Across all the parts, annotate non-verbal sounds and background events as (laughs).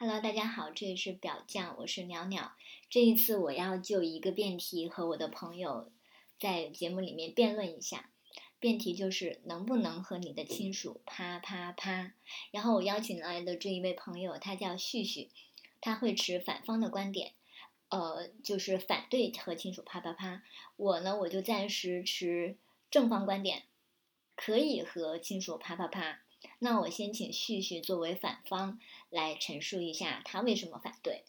Hello，大家好，这里是表酱，我是鸟鸟。这一次我要就一个辩题和我的朋友在节目里面辩论一下。辩题就是能不能和你的亲属啪啪啪。然后我邀请来的这一位朋友，他叫旭旭，他会持反方的观点，呃，就是反对和亲属啪啪啪。我呢，我就暂时持正方观点，可以和亲属啪啪啪。那我先请旭旭作为反方来陈述一下他为什么反对。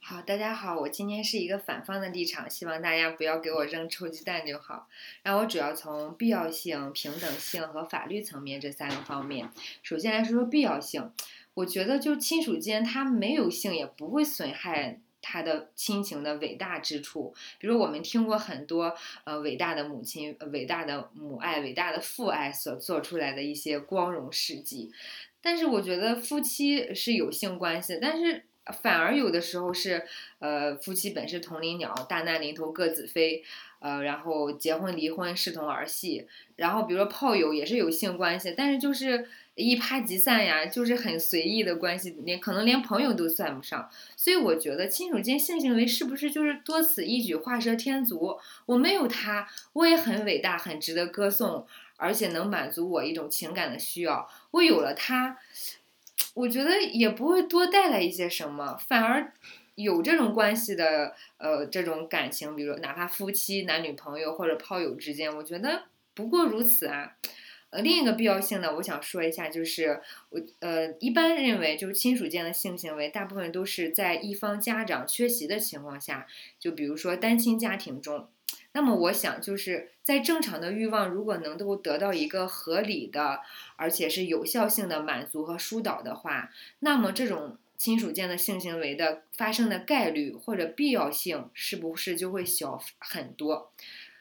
好，大家好，我今天是一个反方的立场，希望大家不要给我扔臭鸡蛋就好。然后我主要从必要性、平等性和法律层面这三个方面。首先来说说必要性，我觉得就亲属间他没有性也不会损害。他的亲情的伟大之处，比如我们听过很多呃伟大的母亲、伟大的母爱、伟大的父爱所做出来的一些光荣事迹，但是我觉得夫妻是有性关系，但是反而有的时候是呃夫妻本是同林鸟，大难临头各自飞。呃，然后结婚离婚视同儿戏，然后比如说炮友也是有性关系，但是就是一拍即散呀，就是很随意的关系，连可能连朋友都算不上。所以我觉得亲属间性行为是不是就是多此一举，画蛇添足？我没有他，我也很伟大，很值得歌颂，而且能满足我一种情感的需要。我有了他，我觉得也不会多带来一些什么，反而。有这种关系的，呃，这种感情，比如哪怕夫妻、男女朋友或者炮友之间，我觉得不过如此啊。呃，另一个必要性呢，我想说一下，就是我呃一般认为，就是亲属间的性行为，大部分都是在一方家长缺席的情况下，就比如说单亲家庭中。那么我想，就是在正常的欲望如果能够得到一个合理的，而且是有效性的满足和疏导的话，那么这种。亲属间的性行为的发生的概率或者必要性是不是就会小很多？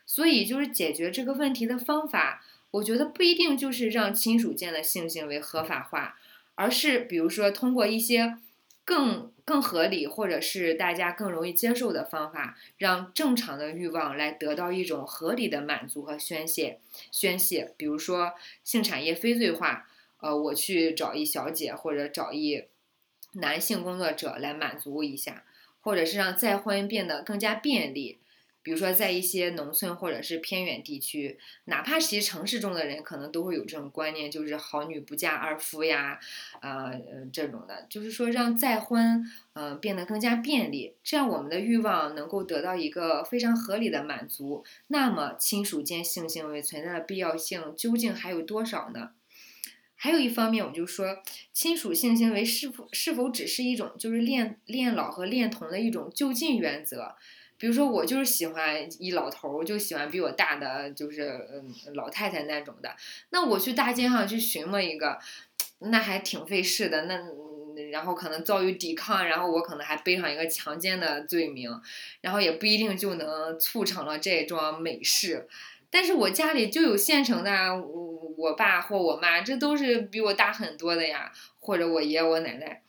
所以就是解决这个问题的方法，我觉得不一定就是让亲属间的性行为合法化，而是比如说通过一些更更合理或者是大家更容易接受的方法，让正常的欲望来得到一种合理的满足和宣泄宣泄。比如说性产业非罪化，呃，我去找一小姐或者找一。男性工作者来满足一下，或者是让再婚变得更加便利。比如说，在一些农村或者是偏远地区，哪怕其实城市中的人可能都会有这种观念，就是好女不嫁二夫呀，呃，这种的，就是说让再婚，呃，变得更加便利，这样我们的欲望能够得到一个非常合理的满足。那么，亲属间性行为存在的必要性究竟还有多少呢？还有一方面，我就说，亲属性行为是否是否只是一种就是恋恋老和恋童的一种就近原则？比如说，我就是喜欢一老头，就喜欢比我大的，就是嗯老太太那种的。那我去大街上去寻摸一个，那还挺费事的。那然后可能遭遇抵抗，然后我可能还背上一个强奸的罪名，然后也不一定就能促成了这桩美事。但是我家里就有现成的，我我爸或我妈，这都是比我大很多的呀，或者我爷爷我奶奶。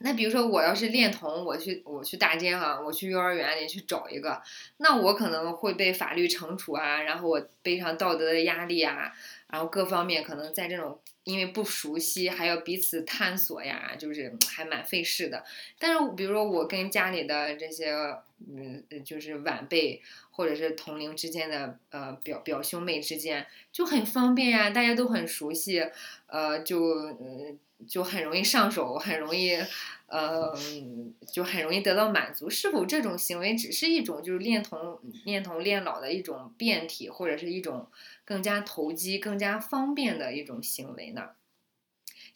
那比如说我要是恋童，我去我去大街上，我去幼儿园里去找一个，那我可能会被法律惩处啊，然后我背上道德的压力啊，然后各方面可能在这种因为不熟悉，还要彼此探索呀，就是还蛮费事的。但是比如说我跟家里的这些嗯，就是晚辈或者是同龄之间的呃表表兄妹之间就很方便呀，大家都很熟悉，呃就嗯。就很容易上手，很容易，呃，就很容易得到满足。是否这种行为只是一种就是恋童恋童恋老的一种变体，或者是一种更加投机、更加方便的一种行为呢？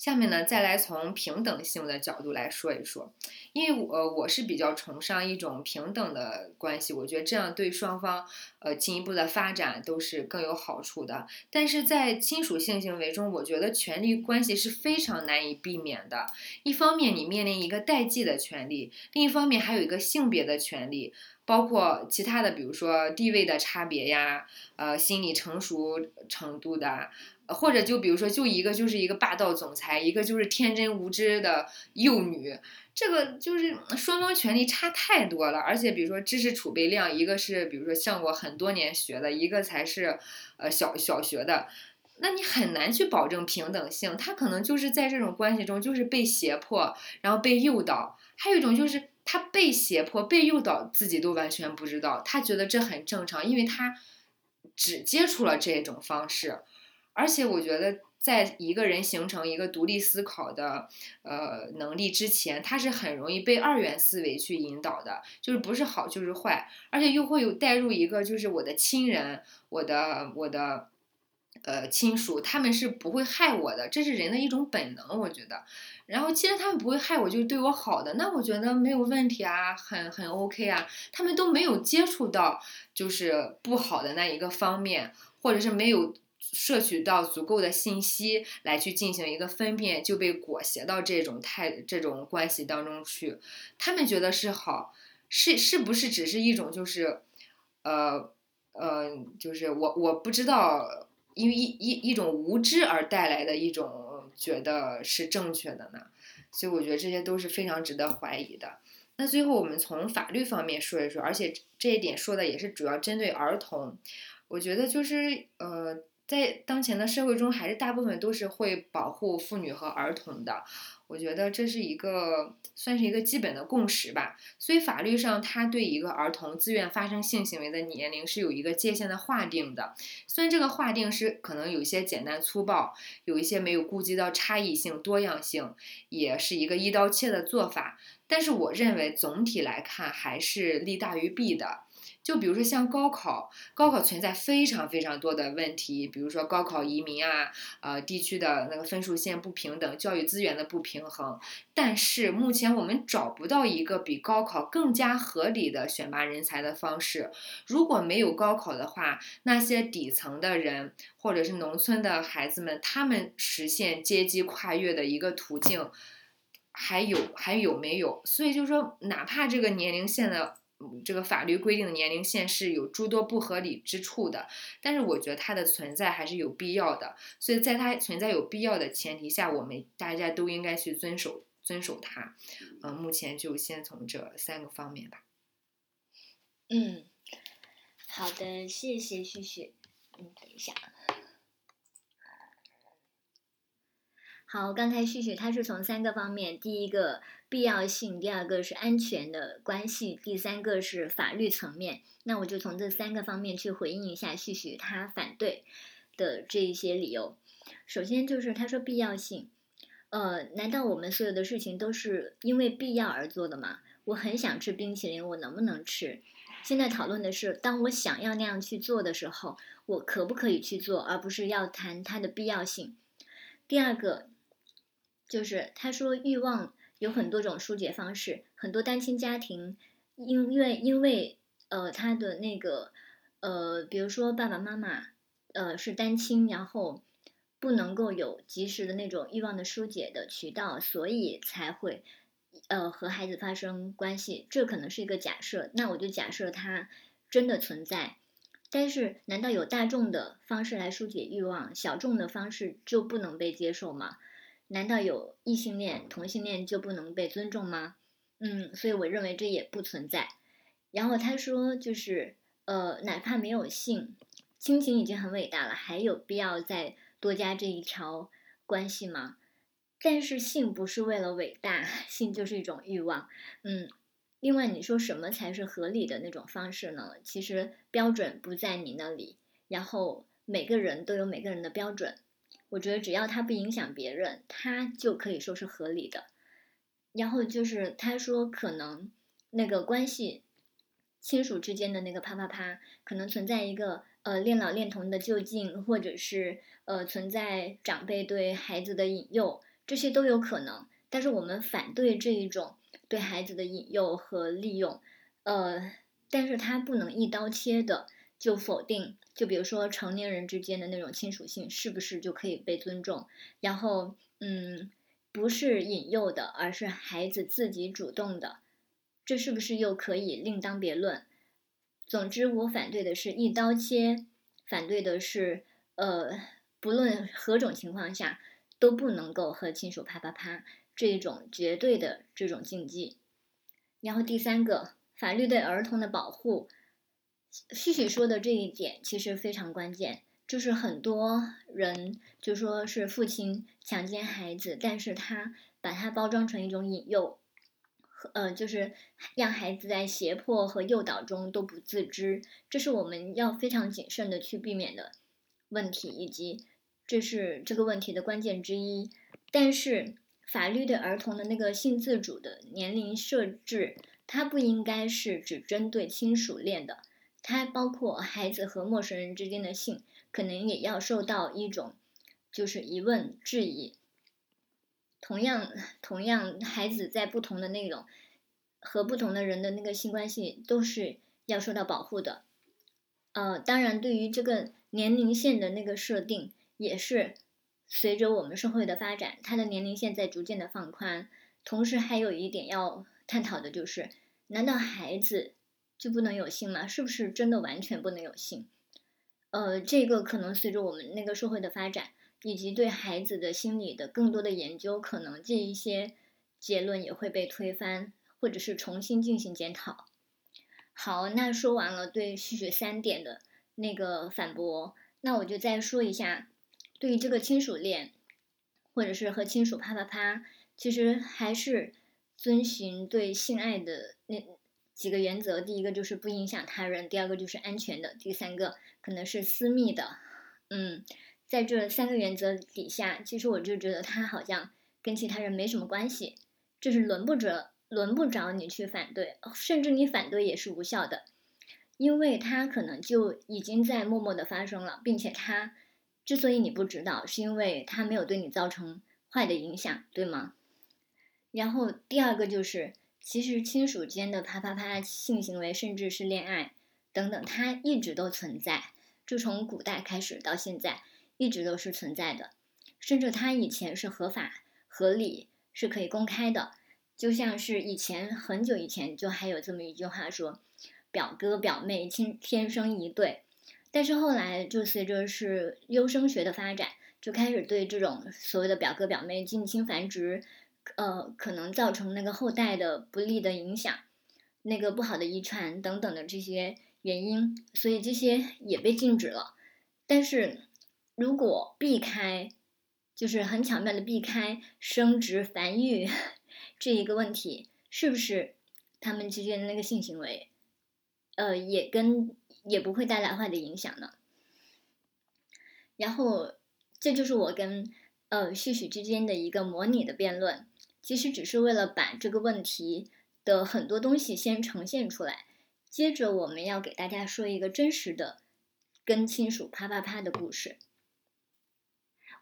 下面呢，再来从平等性的角度来说一说，因为我我是比较崇尚一种平等的关系，我觉得这样对双方呃进一步的发展都是更有好处的。但是在亲属性行为中，我觉得权利关系是非常难以避免的。一方面你面临一个代际的权利，另一方面还有一个性别的权利，包括其他的，比如说地位的差别呀，呃，心理成熟程度的。或者就比如说，就一个就是一个霸道总裁，一个就是天真无知的幼女，这个就是双方权力差太多了。而且比如说知识储备量，一个是比如说上过很多年学的，一个才是呃小小学的，那你很难去保证平等性。他可能就是在这种关系中，就是被胁迫，然后被诱导。还有一种就是他被胁迫、被诱导，自己都完全不知道，他觉得这很正常，因为他只接触了这种方式。而且我觉得。在一个人形成一个独立思考的呃能力之前，他是很容易被二元思维去引导的，就是不是好就是坏，而且又会有带入一个就是我的亲人，我的我的呃亲属，他们是不会害我的，这是人的一种本能，我觉得。然后既然他们不会害我，就是对我好的，那我觉得没有问题啊，很很 OK 啊。他们都没有接触到就是不好的那一个方面，或者是没有。摄取到足够的信息来去进行一个分辨，就被裹挟到这种态这种关系当中去。他们觉得是好，是是不是只是一种就是，呃呃，就是我我不知道，因为一一一种无知而带来的一种觉得是正确的呢？所以我觉得这些都是非常值得怀疑的。那最后我们从法律方面说一说，而且这一点说的也是主要针对儿童。我觉得就是呃。在当前的社会中，还是大部分都是会保护妇女和儿童的。我觉得这是一个算是一个基本的共识吧。所以法律上，它对一个儿童自愿发生性行为的年龄是有一个界限的划定的。虽然这个划定是可能有些简单粗暴，有一些没有顾及到差异性、多样性，也是一个一刀切的做法。但是我认为总体来看还是利大于弊的。就比如说像高考，高考存在非常非常多的问题，比如说高考移民啊，呃，地区的那个分数线不平等，教育资源的不平衡。但是目前我们找不到一个比高考更加合理的选拔人才的方式。如果没有高考的话，那些底层的人或者是农村的孩子们，他们实现阶级跨越的一个途径还有还有没有？所以就是说，哪怕这个年龄线的。这个法律规定的年龄线是有诸多不合理之处的，但是我觉得它的存在还是有必要的。所以在它存在有必要的前提下，我们大家都应该去遵守遵守它。嗯，目前就先从这三个方面吧。嗯，好的，谢谢旭旭。嗯，等一下。好，刚才旭旭他是从三个方面，第一个。必要性，第二个是安全的关系，第三个是法律层面。那我就从这三个方面去回应一下旭旭他反对的这一些理由。首先就是他说必要性，呃，难道我们所有的事情都是因为必要而做的吗？我很想吃冰淇淋，我能不能吃？现在讨论的是，当我想要那样去做的时候，我可不可以去做，而不是要谈它的必要性。第二个就是他说欲望。有很多种疏解方式，很多单亲家庭，因为因为呃他的那个呃，比如说爸爸妈妈呃是单亲，然后不能够有及时的那种欲望的疏解的渠道，所以才会呃和孩子发生关系。这可能是一个假设，那我就假设它真的存在。但是，难道有大众的方式来疏解欲望，小众的方式就不能被接受吗？难道有异性恋、同性恋就不能被尊重吗？嗯，所以我认为这也不存在。然后他说，就是呃，哪怕没有性，亲情已经很伟大了，还有必要再多加这一条关系吗？但是性不是为了伟大，性就是一种欲望。嗯，另外你说什么才是合理的那种方式呢？其实标准不在你那里，然后每个人都有每个人的标准。我觉得只要他不影响别人，他就可以说是合理的。然后就是他说可能那个关系，亲属之间的那个啪啪啪，可能存在一个呃恋老恋童的就近，或者是呃存在长辈对孩子的引诱，这些都有可能。但是我们反对这一种对孩子的引诱和利用，呃，但是他不能一刀切的就否定。就比如说成年人之间的那种亲属性，是不是就可以被尊重？然后，嗯，不是引诱的，而是孩子自己主动的，这是不是又可以另当别论？总之，我反对的是一刀切，反对的是，呃，不论何种情况下都不能够和亲属啪啪啪这种绝对的这种禁忌。然后第三个，法律对儿童的保护。旭旭说的这一点其实非常关键，就是很多人就说是父亲强奸孩子，但是他把它包装成一种引诱，呃，就是让孩子在胁迫和诱导中都不自知，这是我们要非常谨慎的去避免的问题，以及这是这个问题的关键之一。但是法律对儿童的那个性自主的年龄设置，它不应该是只针对亲属恋的，它包括孩子和陌生人之间的性。可能也要受到一种，就是疑问质疑。同样，同样，孩子在不同的内容和不同的人的那个性关系都是要受到保护的。呃，当然，对于这个年龄线的那个设定，也是随着我们社会的发展，它的年龄线在逐渐的放宽。同时，还有一点要探讨的就是，难道孩子就不能有性吗？是不是真的完全不能有性？呃，这个可能随着我们那个社会的发展，以及对孩子的心理的更多的研究，可能这一些结论也会被推翻，或者是重新进行检讨。好，那说完了对旭旭三点的那个反驳，那我就再说一下，对于这个亲属恋，或者是和亲属啪啪啪，其实还是遵循对性爱的那。几个原则，第一个就是不影响他人，第二个就是安全的，第三个可能是私密的。嗯，在这三个原则底下，其实我就觉得他好像跟其他人没什么关系，这是轮不着轮不着你去反对，甚至你反对也是无效的，因为他可能就已经在默默的发生了，并且他之所以你不知道，是因为他没有对你造成坏的影响，对吗？然后第二个就是。其实亲属间的啪啪啪性行为，甚至是恋爱等等，它一直都存在，就从古代开始到现在，一直都是存在的。甚至它以前是合法、合理，是可以公开的。就像是以前很久以前就还有这么一句话说：“表哥表妹亲天生一对。”但是后来就随着是优生学的发展，就开始对这种所谓的表哥表妹近亲繁殖。呃，可能造成那个后代的不利的影响，那个不好的遗传等等的这些原因，所以这些也被禁止了。但是如果避开，就是很巧妙的避开生殖繁育 (laughs) 这一个问题，是不是他们之间的那个性行为，呃，也跟也不会带来坏的影响呢？然后这就是我跟呃旭旭之间的一个模拟的辩论。其实只是为了把这个问题的很多东西先呈现出来，接着我们要给大家说一个真实的跟亲属啪啪啪的故事。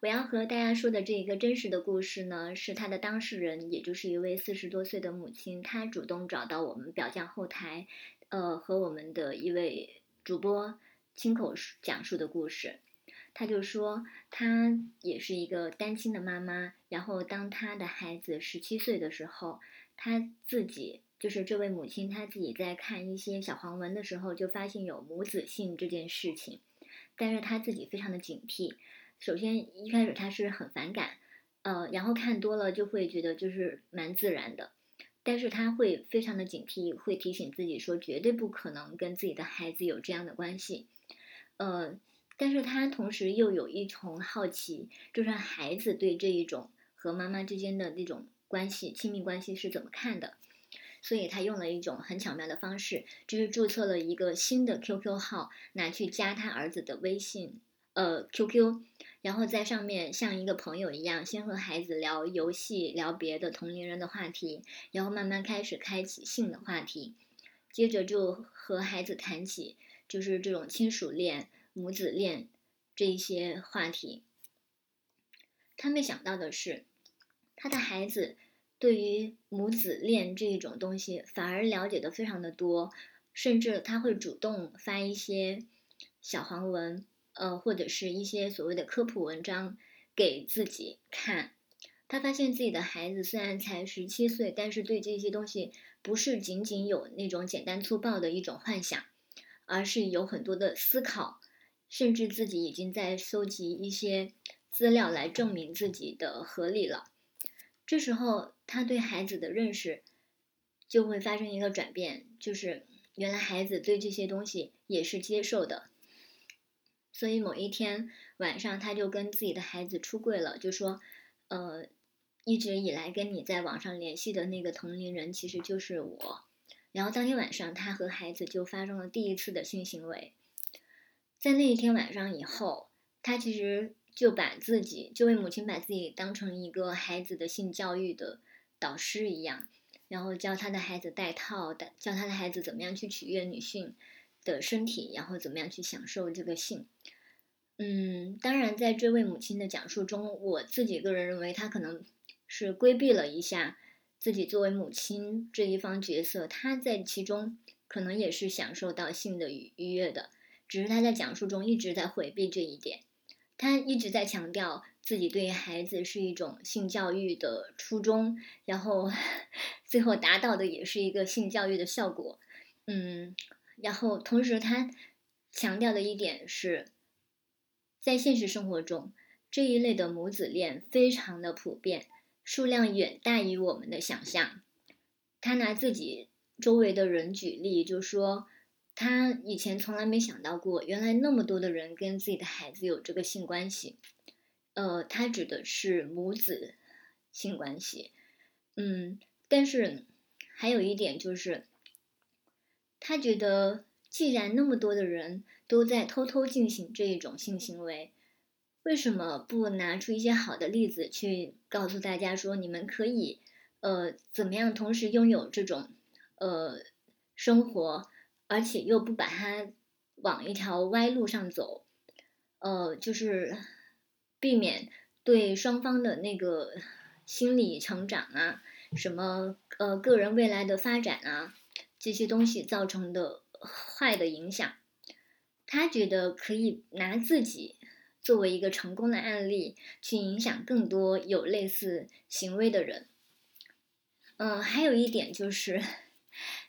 我要和大家说的这一个真实的故事呢，是他的当事人，也就是一位四十多岁的母亲，她主动找到我们表匠后台，呃，和我们的一位主播亲口讲述的故事。他就说，他也是一个单亲的妈妈。然后，当他的孩子十七岁的时候，他自己就是这位母亲，她自己在看一些小黄文的时候，就发现有母子性这件事情。但是他自己非常的警惕。首先，一开始他是很反感，呃，然后看多了就会觉得就是蛮自然的。但是他会非常的警惕，会提醒自己说，绝对不可能跟自己的孩子有这样的关系，呃。但是他同时又有一重好奇，就是孩子对这一种和妈妈之间的那种关系、亲密关系是怎么看的，所以他用了一种很巧妙的方式，就是注册了一个新的 QQ 号，拿去加他儿子的微信，呃 QQ，然后在上面像一个朋友一样，先和孩子聊游戏、聊别的同龄人的话题，然后慢慢开始开启性的话题，接着就和孩子谈起就是这种亲属恋。母子恋这一些话题，他没想到的是，他的孩子对于母子恋这一种东西反而了解的非常的多，甚至他会主动发一些小黄文，呃，或者是一些所谓的科普文章给自己看。他发现自己的孩子虽然才十七岁，但是对这些东西不是仅仅有那种简单粗暴的一种幻想，而是有很多的思考。甚至自己已经在搜集一些资料来证明自己的合理了。这时候，他对孩子的认识就会发生一个转变，就是原来孩子对这些东西也是接受的。所以某一天晚上，他就跟自己的孩子出柜了，就说，呃，一直以来跟你在网上联系的那个同龄人其实就是我。然后当天晚上，他和孩子就发生了第一次的性行为。在那一天晚上以后，他其实就把自己这位母亲把自己当成一个孩子的性教育的导师一样，然后教他的孩子戴套，的教他的孩子怎么样去取悦女性的身体，然后怎么样去享受这个性。嗯，当然，在这位母亲的讲述中，我自己个人认为，她可能是规避了一下。自己作为母亲这一方角色，她在其中可能也是享受到性的愉愉悦的，只是他在讲述中一直在回避这一点。他一直在强调自己对于孩子是一种性教育的初衷，然后 (laughs) 最后达到的也是一个性教育的效果。嗯，然后同时他强调的一点是，在现实生活中这一类的母子恋非常的普遍。数量远大于我们的想象。他拿自己周围的人举例，就说他以前从来没想到过，原来那么多的人跟自己的孩子有这个性关系。呃，他指的是母子性关系。嗯，但是还有一点就是，他觉得既然那么多的人都在偷偷进行这一种性行为。为什么不拿出一些好的例子去告诉大家说，你们可以，呃，怎么样同时拥有这种，呃，生活，而且又不把它往一条歪路上走，呃，就是避免对双方的那个心理成长啊，什么呃个人未来的发展啊这些东西造成的坏的影响，他觉得可以拿自己。作为一个成功的案例，去影响更多有类似行为的人。嗯，还有一点就是，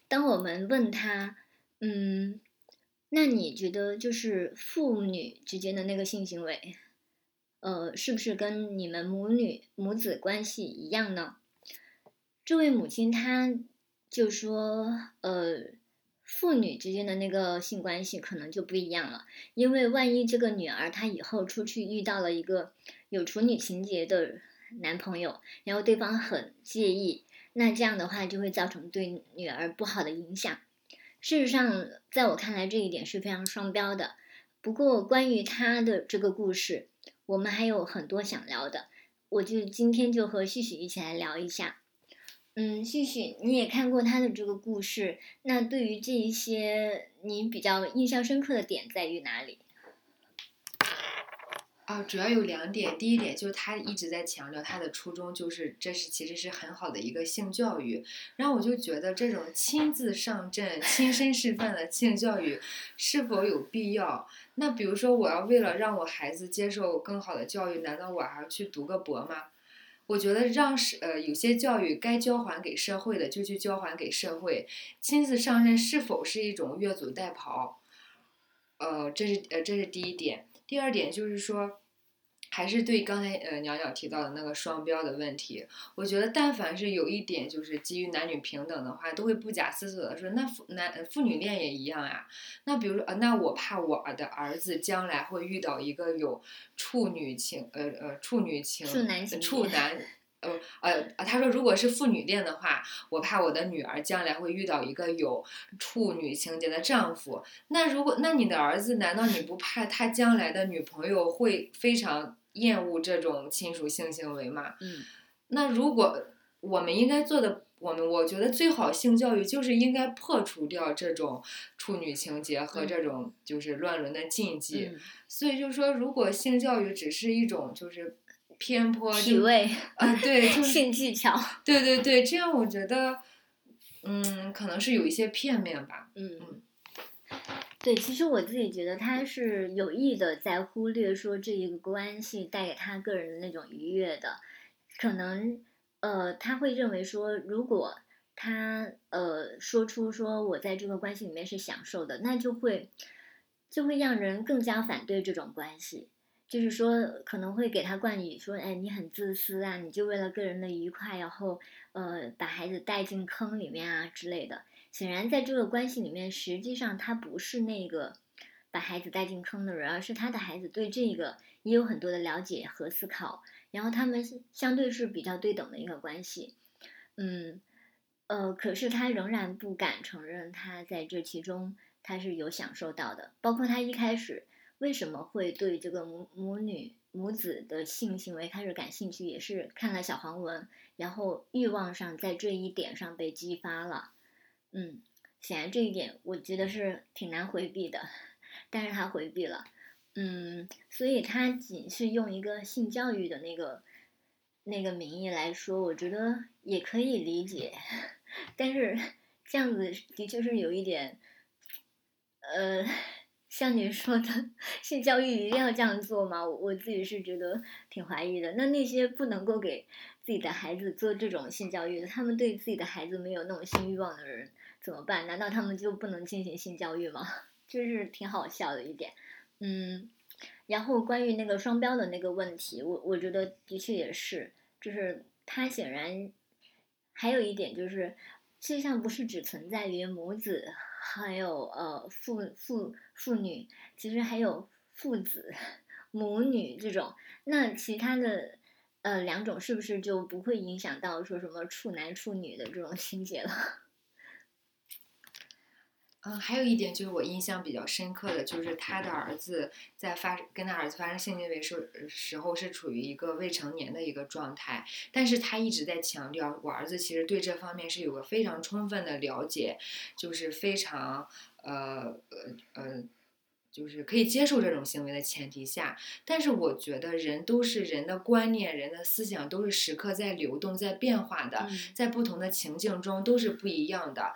当我们问他，嗯，那你觉得就是父女之间的那个性行为，呃，是不是跟你们母女母子关系一样呢？这位母亲她就说，呃。父女之间的那个性关系可能就不一样了，因为万一这个女儿她以后出去遇到了一个有处女情节的男朋友，然后对方很介意，那这样的话就会造成对女儿不好的影响。事实上，在我看来这一点是非常双标的。不过，关于他的这个故事，我们还有很多想聊的，我就今天就和旭旭一起来聊一下。嗯，旭旭，你也看过他的这个故事，那对于这一些，你比较印象深刻的点在于哪里？啊，主要有两点。第一点就是他一直在强调他的初衷就是这是其实是很好的一个性教育，然后我就觉得这种亲自上阵、亲身示范的性教育是否有必要？那比如说，我要为了让我孩子接受更好的教育，难道我还要去读个博吗？我觉得让是呃有些教育该交还给社会的就去交还给社会，亲自上阵是否是一种越俎代庖？呃，这是呃这是第一点。第二点就是说。还是对刚才呃鸟鸟提到的那个双标的问题，我觉得但凡是有一点就是基于男女平等的话，都会不假思索的说，那父男父女恋也一样呀。那比如说呃，那我怕我的儿子将来会遇到一个有处女情呃呃处女情处男处男呃呃他说如果是父女恋的话，我怕我的女儿将来会遇到一个有处女情节的丈夫。那如果那你的儿子难道你不怕他将来的女朋友会非常？厌恶这种亲属性行为嘛？嗯，那如果我们应该做的，我们我觉得最好性教育就是应该破除掉这种处女情节和这种就是乱伦的禁忌。所以就是说，如果性教育只是一种就是偏颇体位啊，对，(laughs) 性技巧，对对对，这样我觉得，嗯，可能是有一些片面吧。嗯嗯。对，其实我自己觉得他是有意的在忽略说这一个关系带给他个人的那种愉悦的，可能呃他会认为说，如果他呃说出说我在这个关系里面是享受的，那就会就会让人更加反对这种关系，就是说可能会给他冠以说，哎，你很自私啊，你就为了个人的愉快，然后呃把孩子带进坑里面啊之类的。显然，在这个关系里面，实际上他不是那个把孩子带进坑的人，而是他的孩子对这个也有很多的了解和思考，然后他们相对是比较对等的一个关系。嗯，呃，可是他仍然不敢承认他在这其中他是有享受到的，包括他一开始为什么会对这个母母女。母子的性行为开始感兴趣，也是看了小黄文，然后欲望上在这一点上被激发了。嗯，显然这一点我觉得是挺难回避的，但是他回避了。嗯，所以他仅是用一个性教育的那个那个名义来说，我觉得也可以理解。(laughs) 但是这样子的确是有一点，呃。像你说的，性教育一定要这样做吗？我自己是觉得挺怀疑的。那那些不能够给自己的孩子做这种性教育的，他们对自己的孩子没有那种性欲望的人怎么办？难道他们就不能进行性教育吗？(laughs) 就是挺好笑的一点。嗯，然后关于那个双标的那个问题，我我觉得的确也是，就是他显然还有一点就是，世界上不是只存在于母子。还有呃父父父女，其实还有父子、母女这种。那其他的呃两种是不是就不会影响到说什么处男处女的这种情节了？嗯，还有一点就是我印象比较深刻的就是他的儿子在发跟他儿子发生性行为时时候是处于一个未成年的一个状态，但是他一直在强调我儿子其实对这方面是有个非常充分的了解，就是非常呃呃呃，就是可以接受这种行为的前提下，但是我觉得人都是人的观念、人的思想都是时刻在流动、在变化的，在不同的情境中都是不一样的。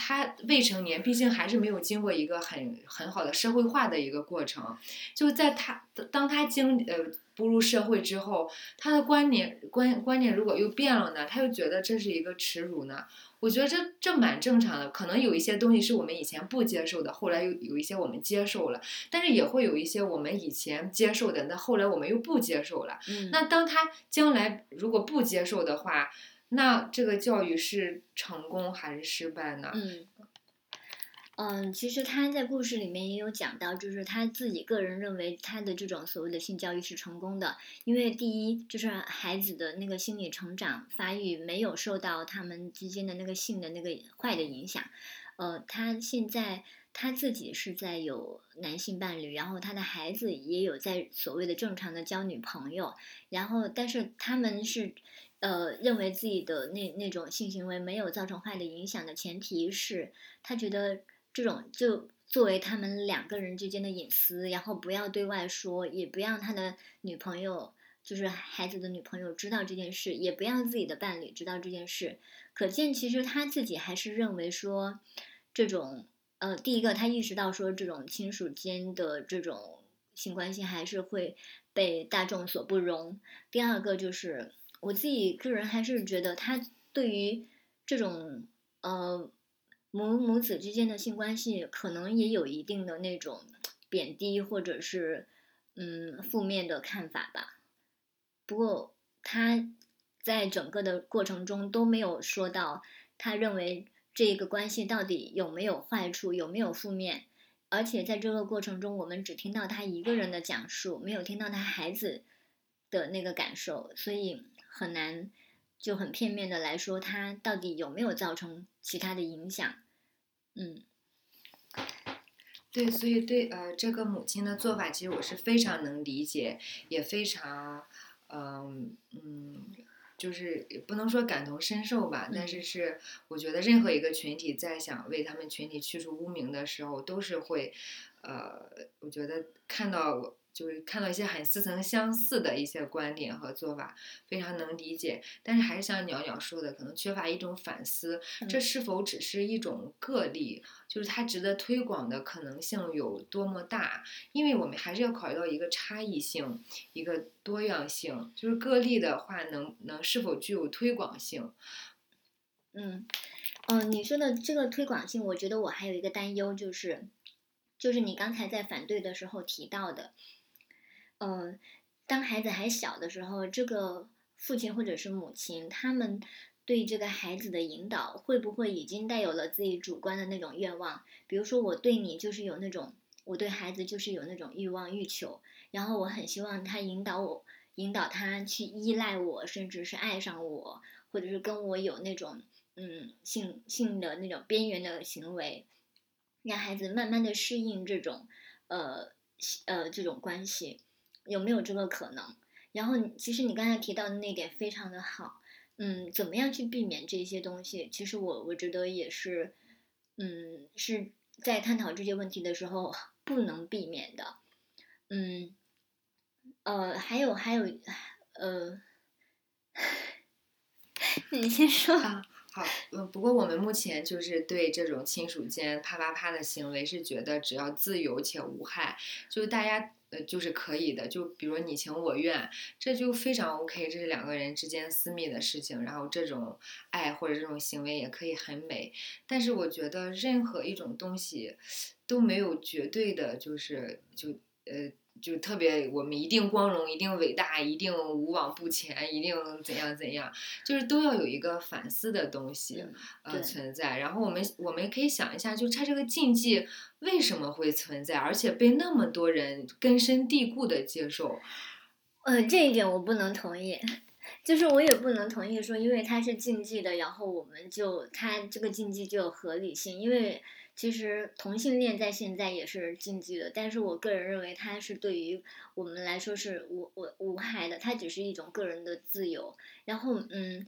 他未成年，毕竟还是没有经过一个很很好的社会化的一个过程。就在他当他经呃步入社会之后，他的观念观观念如果又变了呢？他又觉得这是一个耻辱呢？我觉得这这蛮正常的。可能有一些东西是我们以前不接受的，后来又有一些我们接受了，但是也会有一些我们以前接受的，那后来我们又不接受了。那当他将来如果不接受的话，那这个教育是成功还是失败呢？嗯，嗯，其实他在故事里面也有讲到，就是他自己个人认为他的这种所谓的性教育是成功的，因为第一就是孩子的那个心理成长发育没有受到他们之间的那个性的那个坏的影响，呃，他现在他自己是在有男性伴侣，然后他的孩子也有在所谓的正常的交女朋友，然后但是他们是。呃，认为自己的那那种性行为没有造成坏的影响的前提是，他觉得这种就作为他们两个人之间的隐私，然后不要对外说，也不让他的女朋友，就是孩子的女朋友知道这件事，也不让自己的伴侣知道这件事。可见，其实他自己还是认为说，这种呃，第一个他意识到说，这种亲属间的这种性关系还是会被大众所不容。第二个就是。我自己个人还是觉得，他对于这种呃母母子之间的性关系，可能也有一定的那种贬低或者是嗯负面的看法吧。不过他在整个的过程中都没有说到他认为这个关系到底有没有坏处，有没有负面。而且在这个过程中，我们只听到他一个人的讲述，没有听到他孩子的那个感受，所以。很难就很片面的来说，它到底有没有造成其他的影响？嗯，对，所以对呃这个母亲的做法，其实我是非常能理解，也非常嗯嗯，就是不能说感同身受吧，但是是我觉得任何一个群体在想为他们群体去除污名的时候，都是会呃，我觉得看到。就是看到一些很似曾相似的一些观点和做法，非常能理解。但是还是像鸟鸟说的，可能缺乏一种反思，这是否只是一种个例？就是它值得推广的可能性有多么大？因为我们还是要考虑到一个差异性，一个多样性。就是个例的话，能能是否具有推广性？嗯嗯，你说的这个推广性，我觉得我还有一个担忧，就是就是你刚才在反对的时候提到的。呃，当孩子还小的时候，这个父亲或者是母亲，他们对这个孩子的引导，会不会已经带有了自己主观的那种愿望？比如说，我对你就是有那种我对孩子就是有那种欲望欲求，然后我很希望他引导我，引导他去依赖我，甚至是爱上我，或者是跟我有那种嗯性性的那种边缘的行为，让孩子慢慢的适应这种呃呃这种关系，有没有这个可能？然后其实你刚才提到的那点非常的好，嗯，怎么样去避免这些东西？其实我我觉得也是，嗯，是在探讨这些问题的时候。不能避免的，嗯，呃，还有还有，呃，(laughs) 你先说。好，嗯，不过我们目前就是对这种亲属间啪啪啪的行为是觉得只要自由且无害，就是大家呃就是可以的。就比如你情我愿，这就非常 OK，这是两个人之间私密的事情。然后这种爱或者这种行为也可以很美。但是我觉得任何一种东西。都没有绝对的，就是就呃就特别我们一定光荣，一定伟大，一定无往不前，一定怎样怎样，就是都要有一个反思的东西呃存在。然后我们我们可以想一下，就它这个禁忌为什么会存在，而且被那么多人根深蒂固的接受。呃，这一点我不能同意，就是我也不能同意说，因为它是禁忌的，然后我们就它这个禁忌就有合理性，因为。其实同性恋在现在也是禁忌的，但是我个人认为它是对于我们来说是无无无害的，它只是一种个人的自由。然后，嗯，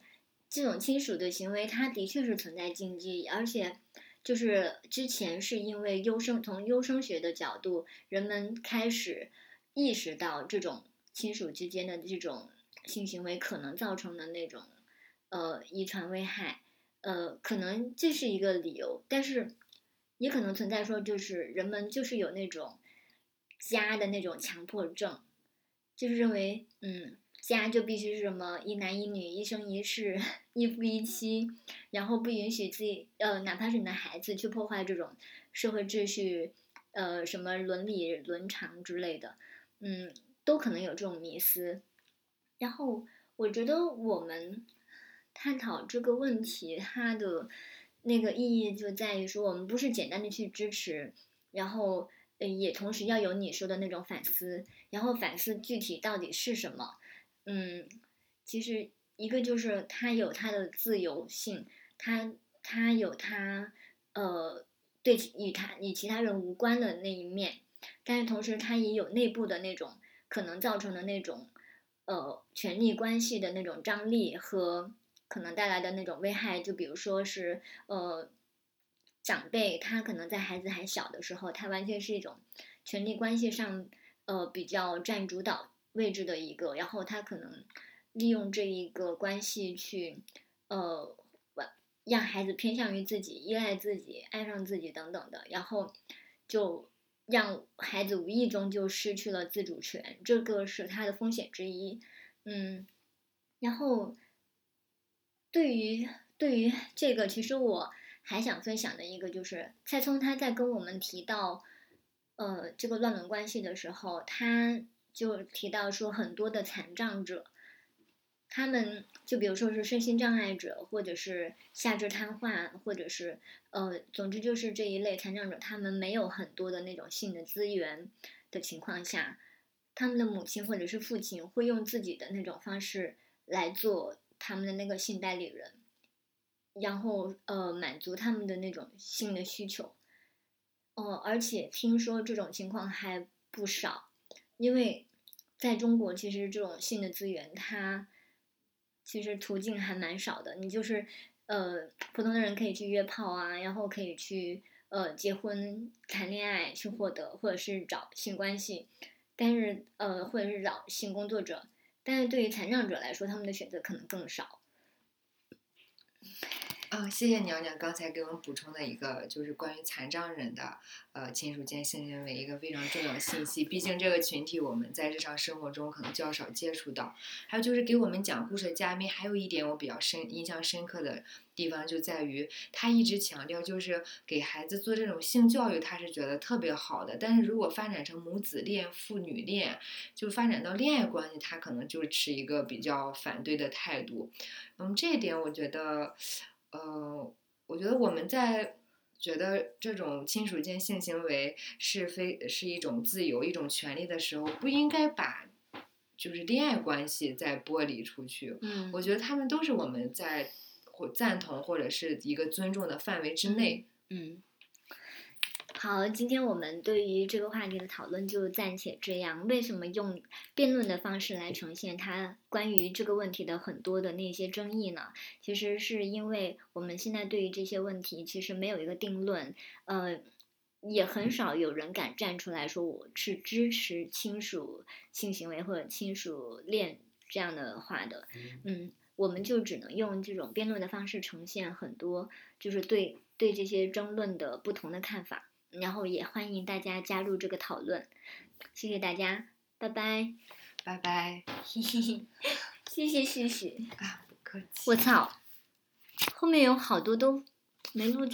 这种亲属的行为，它的确是存在禁忌，而且就是之前是因为优生从优生学的角度，人们开始意识到这种亲属之间的这种性行为可能造成的那种呃遗传危害，呃，可能这是一个理由，但是。也可能存在说，就是人们就是有那种家的那种强迫症，就是认为，嗯，家就必须是什么一男一女，一生一世，一夫一妻，然后不允许自己，呃，哪怕是你的孩子去破坏这种社会秩序，呃，什么伦理伦常之类的，嗯，都可能有这种迷思。然后我觉得我们探讨这个问题，它的。那个意义就在于说，我们不是简单的去支持，然后呃，也同时要有你说的那种反思，然后反思具体到底是什么。嗯，其实一个就是他有他的自由性，他他有他呃对与他与其他人无关的那一面，但是同时他也有内部的那种可能造成的那种呃权力关系的那种张力和。可能带来的那种危害，就比如说是，呃，长辈他可能在孩子还小的时候，他完全是一种权力关系上，呃，比较占主导位置的一个，然后他可能利用这一个关系去，呃，让孩子偏向于自己，依赖自己，爱上自己等等的，然后就让孩子无意中就失去了自主权，这个是他的风险之一，嗯，然后。对于对于这个，其实我还想分享的一个就是蔡聪他在跟我们提到，呃，这个乱伦关系的时候，他就提到说很多的残障者，他们就比如说是身心障碍者，或者是下肢瘫痪，或者是呃，总之就是这一类残障者，他们没有很多的那种性的资源的情况下，他们的母亲或者是父亲会用自己的那种方式来做。他们的那个性代理人，然后呃满足他们的那种性的需求，哦，而且听说这种情况还不少，因为在中国其实这种性的资源它其实途径还蛮少的，你就是呃普通的人可以去约炮啊，然后可以去呃结婚谈恋爱去获得，或者是找性关系，但是呃或者是找性工作者。但是对于残障者来说，他们的选择可能更少。啊，谢谢娘娘刚才给我们补充的一个，就是关于残障人的呃亲属间性行为一个非常重要的信息。毕竟这个群体我们在日常生活中可能较少接触到。还有就是给我们讲故事的嘉宾，还有一点我比较深印象深刻的地方就在于，他一直强调就是给孩子做这种性教育，他是觉得特别好的。但是如果发展成母子恋、父女恋，就发展到恋爱关系，他可能就持一个比较反对的态度。嗯，这一点我觉得。呃，我觉得我们在觉得这种亲属间性行为是非是一种自由、一种权利的时候，不应该把就是恋爱关系再剥离出去。嗯，我觉得他们都是我们在或赞同或者是一个尊重的范围之内。嗯，好，今天我们对于这个话题的讨论就暂且这样。为什么用辩论的方式来呈现它关于这个问题的很多的那些争议呢？其实是因为我们现在对于这些问题其实没有一个定论，呃，也很少有人敢站出来说我是支持亲属性行为或者亲属恋这样的话的。嗯，我们就只能用这种辩论的方式呈现很多，就是对对这些争论的不同的看法，然后也欢迎大家加入这个讨论。谢谢大家，拜拜，拜拜，嘿嘿嘿，谢谢谢谢。啊，不客气。我操，后面有好多都没录。